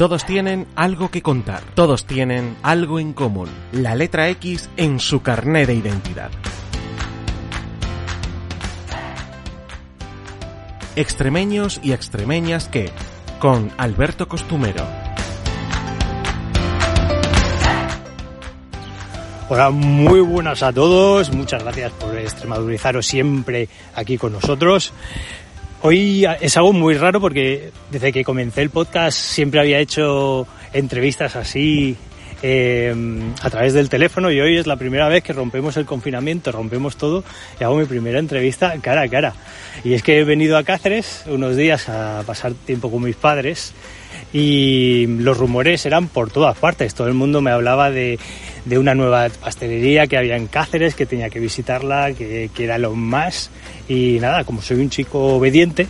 Todos tienen algo que contar, todos tienen algo en común, la letra X en su carné de identidad. Extremeños y extremeñas que, con Alberto Costumero. Hola, muy buenas a todos. Muchas gracias por extremadurizaros siempre aquí con nosotros. Hoy es algo muy raro porque desde que comencé el podcast siempre había hecho entrevistas así eh, a través del teléfono y hoy es la primera vez que rompemos el confinamiento, rompemos todo y hago mi primera entrevista cara a cara. Y es que he venido a Cáceres unos días a pasar tiempo con mis padres y los rumores eran por todas partes. Todo el mundo me hablaba de, de una nueva pastelería que había en Cáceres, que tenía que visitarla, que, que, era lo más. Y nada, como soy un chico obediente,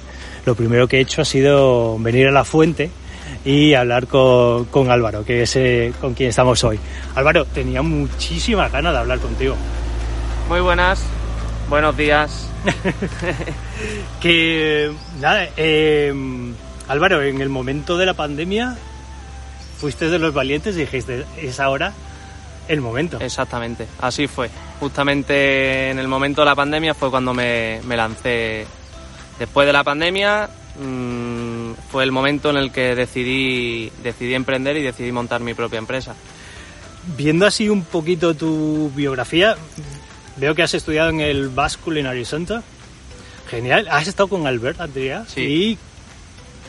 lo primero que he hecho ha sido venir a la fuente y hablar con, con Álvaro, que es eh, con quien estamos hoy. Álvaro, tenía muchísima ganas de hablar contigo. Muy buenas, buenos días. que nada, eh, Álvaro, en el momento de la pandemia fuiste de los valientes y dijiste, es ahora el momento. Exactamente, así fue. Justamente en el momento de la pandemia fue cuando me, me lancé. Después de la pandemia mmm, fue el momento en el que decidí, decidí emprender y decidí montar mi propia empresa. Viendo así un poquito tu biografía, veo que has estudiado en el Basque Culinary Center. Genial. Has estado con Albert Adrià Sí. y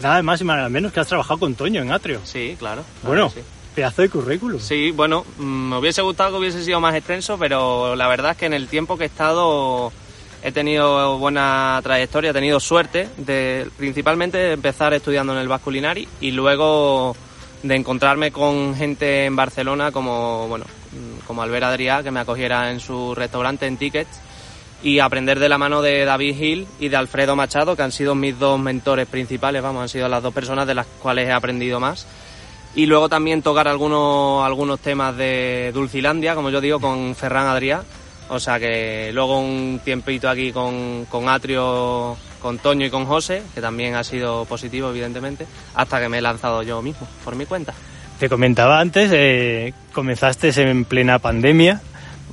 nada más y nada menos que has trabajado con Toño en Atrio. Sí, claro. claro Bueno, sí. pedazo de currículum. Sí, bueno, mm, me hubiese gustado que hubiese sido más extenso, pero la verdad es que en el tiempo que he estado he tenido buena trayectoria, he tenido suerte de principalmente de empezar estudiando en el Basque Culinary y luego de encontrarme con gente en Barcelona como bueno mm, como Albert Adrià que me acogiera en su restaurante en Tickets y aprender de la mano de David Hill y de Alfredo Machado que han sido mis dos mentores principales, vamos, han sido las dos personas de las cuales he aprendido más y luego también tocar algunos, algunos temas de Dulcilandia, como yo digo, con Ferran Adrià. O sea que luego un tiempito aquí con, con Atrio, con Toño y con José, que también ha sido positivo, evidentemente, hasta que me he lanzado yo mismo, por mi cuenta. Te comentaba antes, eh, comenzaste en plena pandemia,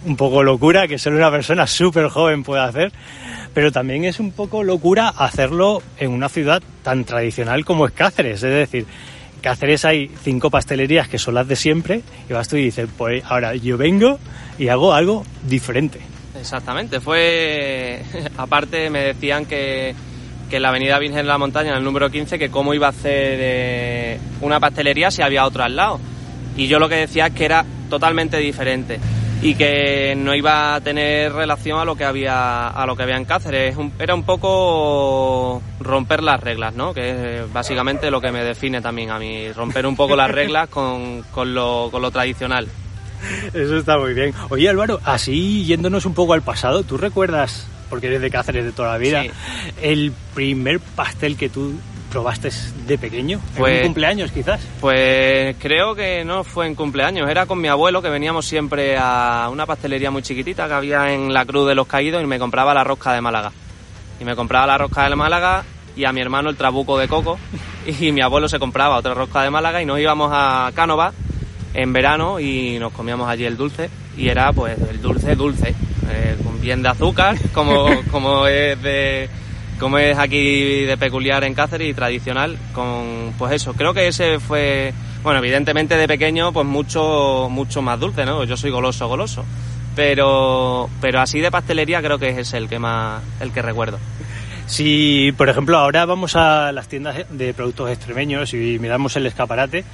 un poco locura, que solo una persona súper joven puede hacer, pero también es un poco locura hacerlo en una ciudad tan tradicional como es Cáceres, es decir, Cáceres hay cinco pastelerías que son las de siempre y vas tú y dices, pues ahora yo vengo y hago algo diferente. Exactamente, fue. Aparte, me decían que, que la Avenida Virgen de la Montaña, en el número 15, que cómo iba a hacer eh, una pastelería si había otra al lado. Y yo lo que decía es que era totalmente diferente y que no iba a tener relación a lo que había a lo que había en Cáceres era un poco romper las reglas no que es básicamente lo que me define también a mí romper un poco las reglas con, con lo, con lo tradicional Eso está muy bien. Oye Álvaro, así yéndonos un poco al pasado, ¿tú recuerdas, porque eres de Cáceres de toda la vida, Sí. el primer pastel que tú probaste de pequeño? ¿En Pues- un cumpleaños quizás? Pues creo que no fue en cumpleaños, era con mi abuelo que veníamos siempre a una pastelería muy chiquitita que había en la Cruz de los Caídos y me compraba la rosca de Málaga. Y me compraba la rosca de Málaga y a mi hermano el trabuco de coco y mi abuelo se compraba otra rosca de Málaga y nos íbamos a Cánova en verano y nos comíamos allí el dulce y era pues el dulce dulce, eh, bien de azúcar como, como es de como es aquí de peculiar en Cáceres y tradicional, con pues eso, creo que ese fue, bueno, evidentemente de pequeño pues mucho, mucho más dulce, ¿no? Yo soy goloso, goloso. Pero, pero así de pastelería creo que es el que más, el que recuerdo. Si, por ejemplo, ahora vamos a las tiendas de productos extremeños y miramos el escaparate,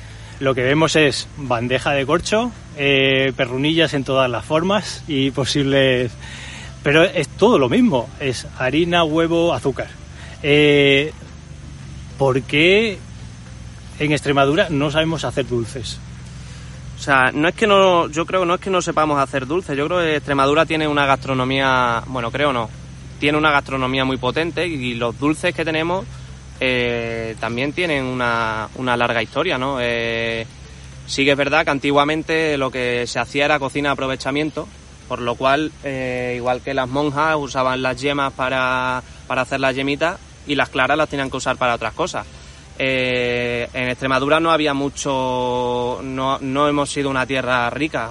lo que vemos es bandeja de corcho, eh, perrunillas en todas las formas y posibles... Pero es todo lo mismo, es harina, huevo, azúcar. Eh, ¿Por qué en Extremadura no sabemos hacer dulces? O sea, no es que no, yo creo que no es que no sepamos hacer dulce, yo creo que Extremadura tiene una gastronomía, bueno, creo no, tiene una gastronomía muy potente y los dulces que tenemos eh, también tienen una, una larga historia, ¿no? Eh, sí que es verdad que antiguamente lo que se hacía era cocina de aprovechamiento, por lo cual, eh, igual que las monjas usaban las yemas para, para hacer las yemitas y las claras las tenían que usar para otras cosas. eh, en Extremadura no había mucho, no, no hemos sido una tierra rica,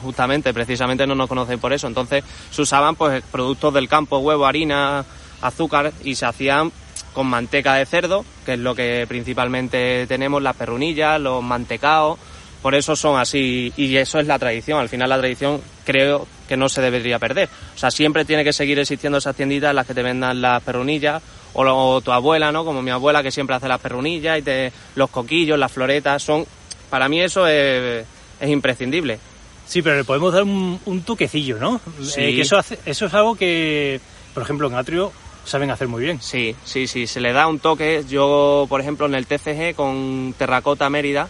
justamente, precisamente no nos conocen por eso. Entonces se usaban pues productos del campo, huevo, harina, azúcar y se hacían con manteca de cerdo, que es lo que principalmente tenemos, las perrunillas, los mantecaos, por eso son así y eso es la tradición. Al final la tradición creo que no se debería perder. O sea, siempre tiene que seguir existiendo esas tienditas en las que te vendan las perrunillas o, tu abuela, ¿no? Como mi abuela que siempre hace las perrunillas y te, los coquillos, las floretas, son para mí eso es, imprescindible. Sí, pero le podemos dar un, toquecillo, ¿no? Sí. Eh, que eso, hace, eso es algo que, por ejemplo, en Atrio saben hacer muy bien. Sí, sí, sí, se le da un toque. Yo, por ejemplo, en el TCG con Terracota Mérida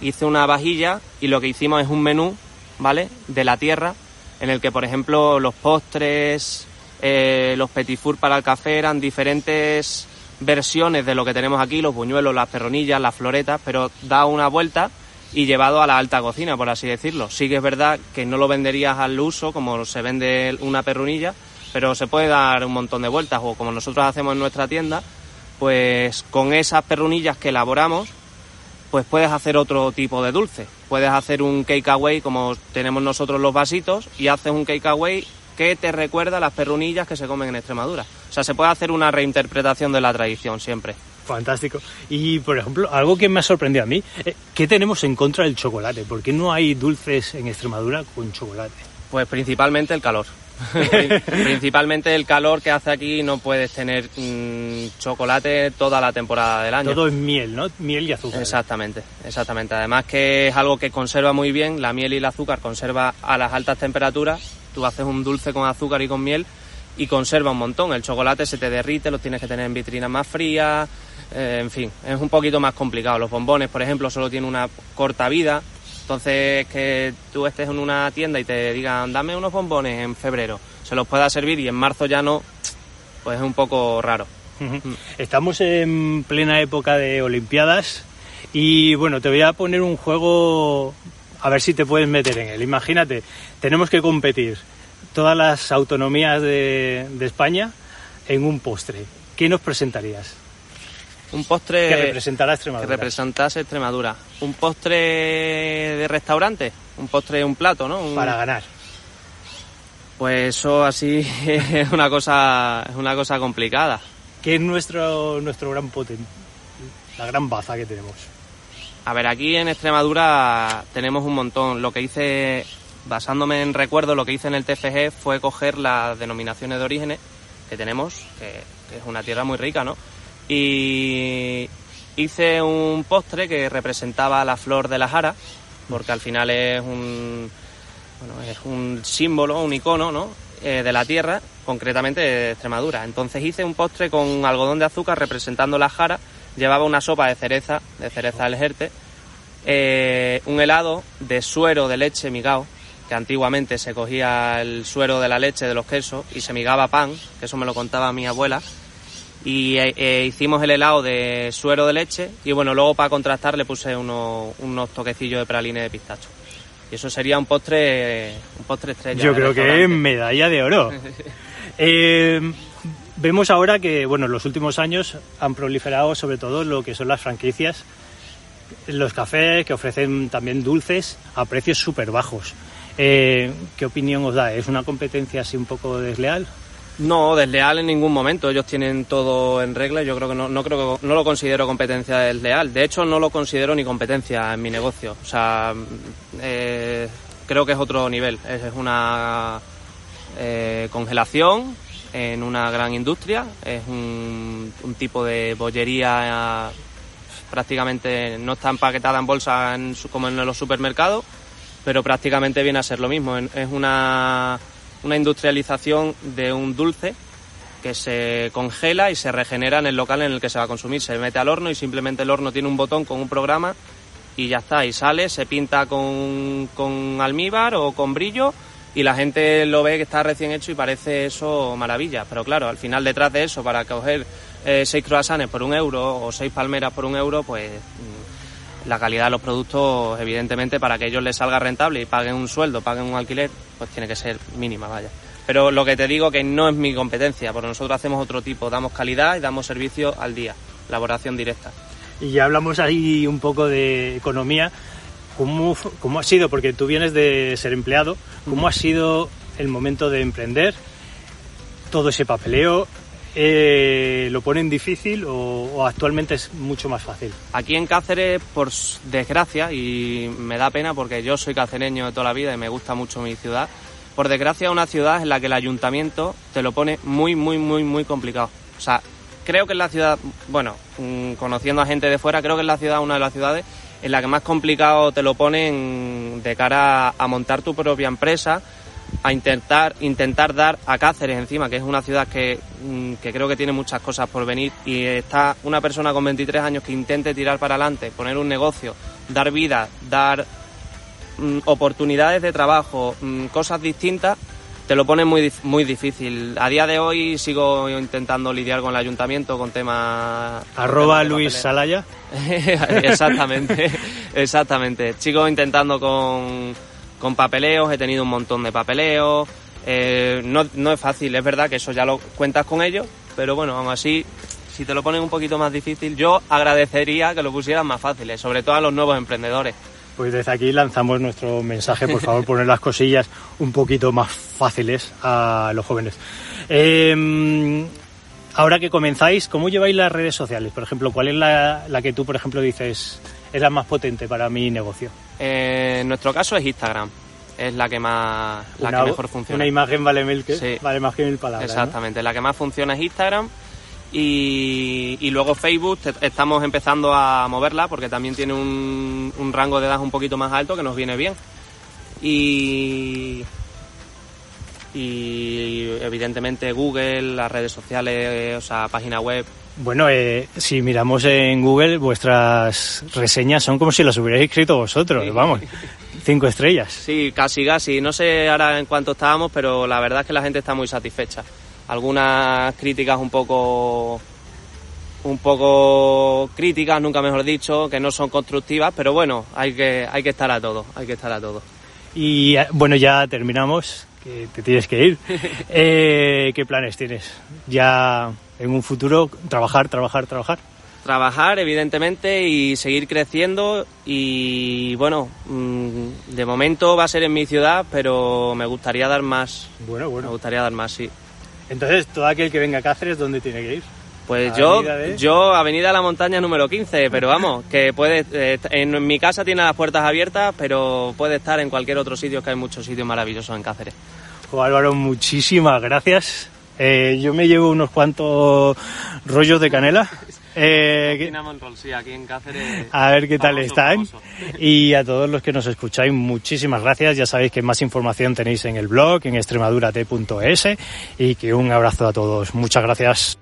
hice una vajilla y lo que hicimos es un menú, ¿vale? De la tierra, en el que, por ejemplo, los postres, eh, los petit four para el café eran diferentes versiones de lo que tenemos aquí, los buñuelos, las perronillas, las floretas, pero da una vuelta y llevado a la alta cocina, por así decirlo. Sí que es verdad que no lo venderías al uso como se vende una perronilla, pero se puede dar un montón de vueltas o como nosotros hacemos en nuestra tienda, pues con esas perrunillas que elaboramos, pues puedes hacer otro tipo de dulce. Puedes hacer un cake away como tenemos nosotros los vasitos y haces un cake away que te recuerda a las perrunillas que se comen en Extremadura. O sea, se puede hacer una reinterpretación de la tradición siempre. Fantástico. Y, por ejemplo, algo que me ha sorprendido a mí, eh, ¿qué tenemos en contra del chocolate? ¿Por qué no hay dulces en Extremadura con chocolate? Pues principalmente el calor. Principalmente el calor que hace aquí no puedes tener mm, chocolate toda la temporada del año. Todo es miel, ¿no? Miel y azúcar. Exactamente, exactamente. Además que es algo que conserva muy bien, la miel y el azúcar conserva a las altas temperaturas. Tú haces un dulce con azúcar y con miel y conserva un montón. El chocolate se te derrite, lo tienes que tener en vitrinas más frías, eh, en fin, es un poquito más complicado. Los bombones, por ejemplo, solo tienen una corta vida, entonces, que tú estés en una tienda y te digan, dame unos bombones en febrero, se los pueda servir y en marzo ya no, pues es un poco raro. Estamos en plena época de Olimpiadas y bueno, te voy a poner un juego a ver si te puedes meter en él. Imagínate, tenemos que competir todas las autonomías de, de España en un postre. ¿Qué nos presentarías? Un postre que representará Extremadura. Que representase Extremadura. Un postre de restaurante, un postre, un plato, ¿no? Para ganar. Pues eso así es una cosa, es una cosa complicada. ¿Qué es nuestro, nuestro gran potente? La gran baza que tenemos. A ver, aquí en Extremadura tenemos un montón. Lo que hice, basándome en recuerdo, lo que hice en el TFG fue coger las denominaciones de orígenes que tenemos, que es una tierra muy rica, ¿no? Y hice un postre que representaba la flor de la jara, porque al final es un, bueno, es un símbolo, un icono ¿no? Eh, de la tierra, concretamente de Extremadura. Entonces hice un postre con algodón de azúcar representando la jara, llevaba una sopa de cereza, de cereza del Jerte, eh, un helado de suero de leche migao, que antiguamente se cogía el suero de la leche de los quesos y se migaba pan, que eso me lo contaba mi abuela, y eh, eh, hicimos el helado de suero de leche y bueno, luego para contrastar le puse unos, unos toquecillos de praline de pistacho. Y eso sería un postre, un postre estrella. Yo creo que es medalla de oro. Eh, vemos ahora que, bueno, en los últimos años han proliferado sobre todo lo que son las franquicias, los cafés que ofrecen también dulces a precios súper bajos. ¿Qué opinión os da? ¿Es una competencia así un poco desleal? No, desleal en ningún momento. Ellos tienen todo en regla. Yo creo que no, no creo que no lo considero competencia desleal. De hecho, no lo considero ni competencia en mi negocio. O sea, eh, creo que es otro nivel. Es, una eh, congelación en una gran industria. Es un, tipo de bollería prácticamente no está empaquetada en bolsa como en los supermercados, pero prácticamente viene a ser lo mismo. Es una una industrialización de un dulce que se congela y se regenera en el local en el que se va a consumir. Se mete al horno y simplemente el horno tiene un botón con un programa y ya está. Y sale, se pinta con, con almíbar o con brillo y la gente lo ve que está recién hecho y parece eso maravilla. Pero claro, al final detrás de eso, para coger eh, seis croissants por un euro o seis palmeras por un euro, pues la calidad de los productos, evidentemente, para que ellos les salga rentable y paguen un sueldo, paguen un alquiler, pues tiene que ser mínima, vaya. Pero lo que te digo que no es mi competencia, porque nosotros hacemos otro tipo, damos calidad y damos servicio al día, elaboración directa. Y ya hablamos ahí un poco de economía. ¿Cómo, ¿Cómo ha sido? Porque tú vienes de ser empleado. ¿Cómo ha sido el momento de emprender? Todo ese papeleo, eh, ¿lo ponen difícil o, actualmente es mucho más fácil? Aquí en Cáceres, por desgracia, y me da pena porque yo soy cacereño de toda la vida y me gusta mucho mi ciudad, por desgracia es una ciudad en la que el ayuntamiento te lo pone muy, muy, muy, muy complicado. O sea, creo que es la ciudad, bueno, mm, conociendo a gente de fuera, creo que es la ciudad, una de las ciudades en la que más complicado te lo ponen de cara a montar tu propia empresa, a intentar, intentar dar a Cáceres encima, que es una ciudad que, mm, que, creo que tiene muchas cosas por venir y está una persona con 23 años que intente tirar para adelante, poner un negocio, dar vida, dar mm, oportunidades de trabajo, mm, cosas distintas, te lo pone muy, muy difícil. A día de hoy sigo intentando lidiar con el ayuntamiento con temas... Arroba Luis Salaya. exactamente, exactamente. Sigo intentando con con papeleos, he tenido un montón de papeleos. Eh, no, no, es fácil, es verdad que eso ya lo cuentas con ellos, pero bueno, aún así, si te lo ponen un poquito más difícil, yo agradecería que lo pusieran más fáciles, sobre todo a los nuevos emprendedores. Pues desde aquí lanzamos nuestro mensaje, por favor, poner las cosillas un poquito más fáciles a los jóvenes. Eh, ahora que comenzáis, ¿cómo lleváis las redes sociales? Por ejemplo, ¿cuál es la que tú, por ejemplo, dices es la más potente para mi negocio? Eh, en nuestro caso es Instagram. Es la que más, la una, que mejor funciona. Una imagen vale mil que sí. vale más que mil palabras. Exactamente. ¿no? La que más funciona es Instagram. Y, y, luego Facebook estamos empezando a moverla porque también tiene un, un, rango de edad un poquito más alto que nos viene bien. Y, y evidentemente Google, las redes sociales, o sea, página web, bueno, eh, si miramos en Google, vuestras reseñas son como si las hubierais escrito vosotros, sí. vamos, cinco estrellas. Sí, casi, casi. No sé ahora en cuánto estábamos, pero la verdad es que la gente está muy satisfecha. Algunas críticas un poco un poco críticas, nunca mejor dicho, que no son constructivas, pero bueno, hay que, hay que estar a todo, hay que estar a todo. Y bueno, ya terminamos, que te tienes que ir. eh, ¿Qué planes tienes? Ya en un futuro trabajar, trabajar, trabajar. Trabajar, evidentemente, y seguir creciendo. Y bueno, mm, de momento va a ser en mi ciudad, pero me gustaría dar más. Bueno, bueno. Me gustaría dar más, sí. Entonces, todo aquel que venga a Cáceres, ¿dónde tiene que ir? Pues yo, de... yo, Avenida La Montaña número 15, pero vamos, que puede, eh, en mi casa tiene las puertas abiertas, pero puede estar en cualquier otro sitio, que hay muchos sitios maravillosos en Cáceres. Álvaro, muchísimas gracias. Eh, yo me llevo unos cuantos rollos de canela. Eh, sí, aquí en Cáceres, a ver qué tal están. Y a todos los que nos escucháis, muchísimas gracias. Ya sabéis que más información tenéis en el blog, en extremadurate.es. Y que un abrazo a todos. Muchas gracias.